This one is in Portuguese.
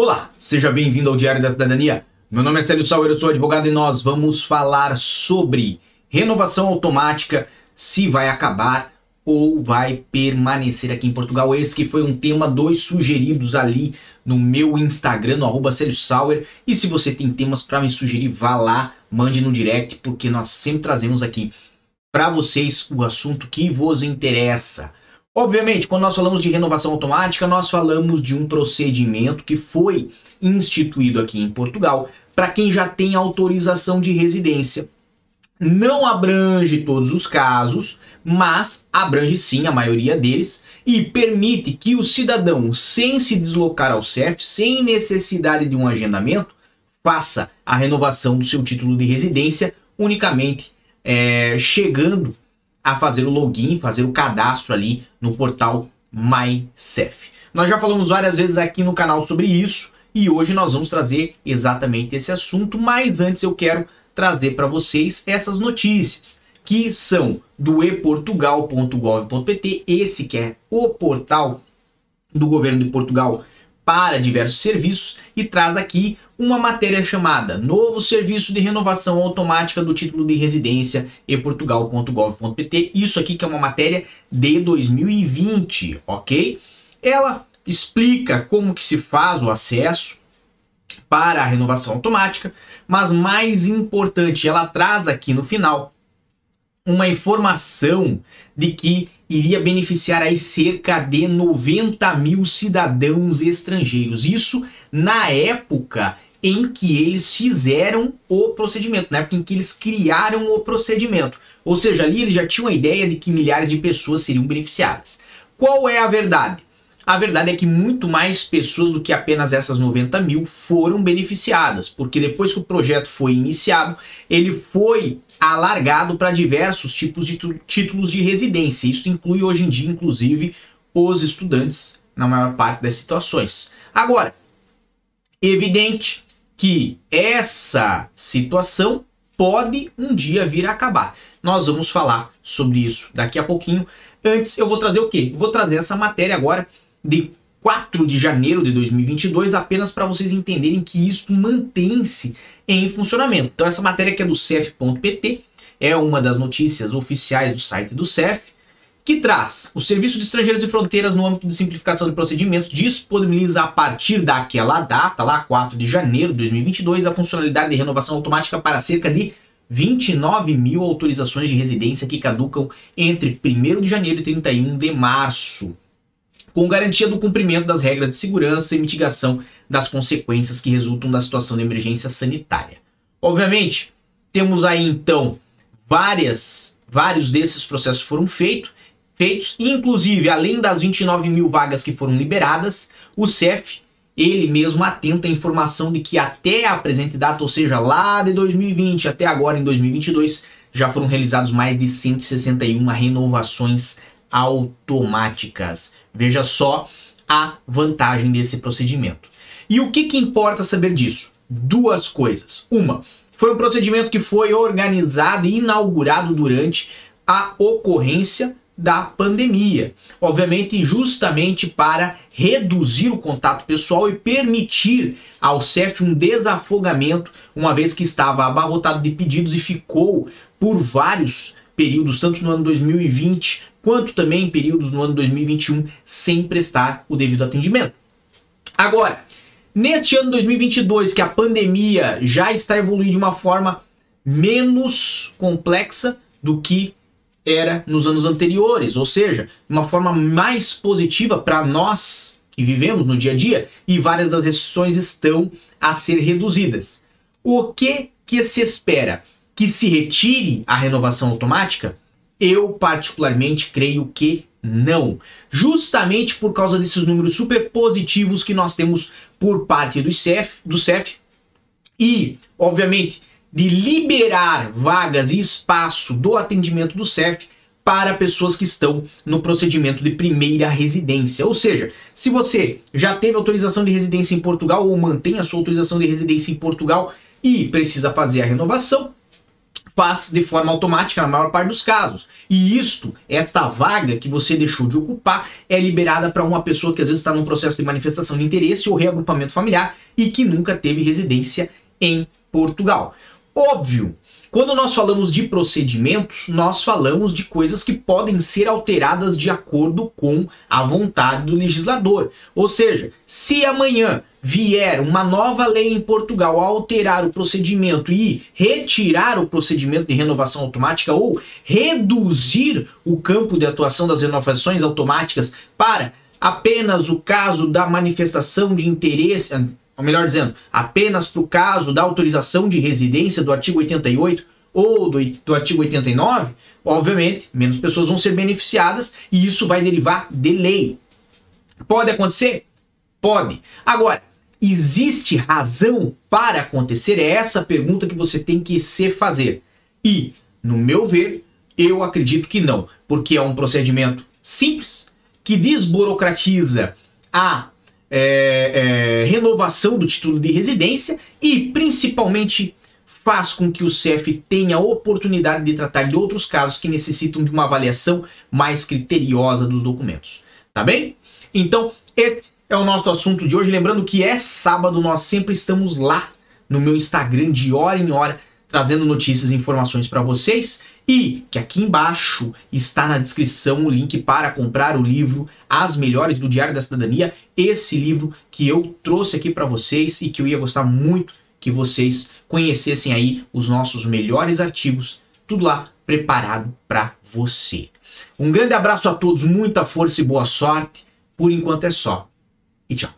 Olá, seja bem-vindo ao Diário da Cidadania. Meu nome é Célio Sauer, eu sou advogado e nós vamos falar sobre renovação automática, se vai acabar ou vai permanecer aqui em Portugal. Esse que foi um tema dos sugeridos ali no meu Instagram, no arroba Célio Sauer. E se você tem temas para me sugerir, vá lá, mande no direct, porque nós sempre trazemos aqui para vocês o assunto que vos interessa. Obviamente, quando nós falamos de renovação automática, nós falamos de um procedimento que foi instituído aqui em Portugal para quem já tem autorização de residência. Não abrange todos os casos, mas abrange sim a maioria deles e permite que o cidadão, sem se deslocar ao CEF, sem necessidade de um agendamento, faça a renovação do seu título de residência unicamente é, chegando a fazer o login, fazer o cadastro ali no portal MyCef. Nós já falamos várias vezes aqui no canal sobre isso e hoje nós vamos trazer exatamente esse assunto, mas antes eu quero trazer para vocês essas notícias que são do eportugal.gov.pt, esse que é o portal do governo de Portugal para diversos serviços e traz aqui uma matéria chamada Novo Serviço de Renovação Automática do Título de Residência e portugal.gov.pt. Isso aqui que é uma matéria de 2020, ok? Ela explica como que se faz o acesso para a renovação automática, mas mais importante, ela traz aqui no final uma informação de que iria beneficiar aí cerca de 90 mil cidadãos estrangeiros. Isso na época em que eles fizeram o procedimento, na época em que eles criaram o procedimento. Ou seja, ali eles já tinham a ideia de que milhares de pessoas seriam beneficiadas. Qual é a verdade? A verdade é que muito mais pessoas do que apenas essas 90 mil foram beneficiadas, porque depois que o projeto foi iniciado, ele foi alargado para diversos tipos de títulos de residência. Isso inclui hoje em dia, inclusive, os estudantes na maior parte das situações. Agora, evidente que essa situação pode um dia vir a acabar. Nós vamos falar sobre isso daqui a pouquinho. Antes, eu vou trazer o quê? Vou trazer essa matéria agora de 4 de janeiro de 2022, apenas para vocês entenderem que isso mantém-se em funcionamento. Então, essa matéria que é do CEF.pt é uma das notícias oficiais do site do CEF, que traz o Serviço de Estrangeiros e Fronteiras no âmbito de simplificação de procedimentos disponibiliza a partir daquela data, lá 4 de janeiro de 2022, a funcionalidade de renovação automática para cerca de 29 mil autorizações de residência que caducam entre 1 de janeiro e 31 de março com garantia do cumprimento das regras de segurança e mitigação das consequências que resultam da situação de emergência sanitária. Obviamente, temos aí então várias, vários desses processos foram feito, feitos, inclusive além das 29 mil vagas que foram liberadas, o CEF ele mesmo atenta à informação de que até a presente data, ou seja, lá de 2020 até agora em 2022, já foram realizados mais de 161 renovações automáticas. Veja só a vantagem desse procedimento. E o que, que importa saber disso? Duas coisas. Uma, foi um procedimento que foi organizado e inaugurado durante a ocorrência da pandemia. Obviamente, justamente para reduzir o contato pessoal e permitir ao CEF um desafogamento, uma vez que estava abarrotado de pedidos e ficou por vários períodos, tanto no ano 2020 quanto também em períodos no ano 2021, sem prestar o devido atendimento. Agora, neste ano 2022, que a pandemia já está evoluindo de uma forma menos complexa do que era nos anos anteriores, ou seja, uma forma mais positiva para nós que vivemos no dia a dia e várias das restrições estão a ser reduzidas. O que que se espera? Que se retire a renovação automática? Eu, particularmente, creio que não. Justamente por causa desses números super positivos que nós temos por parte do CEF, do CEF e, obviamente, de liberar vagas e espaço do atendimento do CEF para pessoas que estão no procedimento de primeira residência. Ou seja, se você já teve autorização de residência em Portugal ou mantém a sua autorização de residência em Portugal e precisa fazer a renovação, faz de forma automática na maior parte dos casos. E isto, esta vaga que você deixou de ocupar, é liberada para uma pessoa que às vezes está num processo de manifestação de interesse ou reagrupamento familiar e que nunca teve residência em Portugal. Óbvio, quando nós falamos de procedimentos, nós falamos de coisas que podem ser alteradas de acordo com a vontade do legislador. Ou seja, se amanhã vier uma nova lei em Portugal a alterar o procedimento e retirar o procedimento de renovação automática ou reduzir o campo de atuação das renovações automáticas para apenas o caso da manifestação de interesse, ou melhor dizendo, apenas para o caso da autorização de residência do artigo 88 ou do, do artigo 89, obviamente, menos pessoas vão ser beneficiadas e isso vai derivar de lei. Pode acontecer? Pode. Agora, Existe razão para acontecer? É essa pergunta que você tem que se fazer. E, no meu ver, eu acredito que não, porque é um procedimento simples que desburocratiza a é, é, renovação do título de residência e, principalmente, faz com que o CEF tenha a oportunidade de tratar de outros casos que necessitam de uma avaliação mais criteriosa dos documentos. Tá bem? Então, este é o nosso assunto de hoje. Lembrando que é sábado, nós sempre estamos lá no meu Instagram de hora em hora, trazendo notícias e informações para vocês. E que aqui embaixo está na descrição o link para comprar o livro As Melhores do Diário da Cidadania. Esse livro que eu trouxe aqui para vocês e que eu ia gostar muito que vocês conhecessem aí os nossos melhores artigos, tudo lá preparado para você. Um grande abraço a todos, muita força e boa sorte. Por enquanto é só e tchau.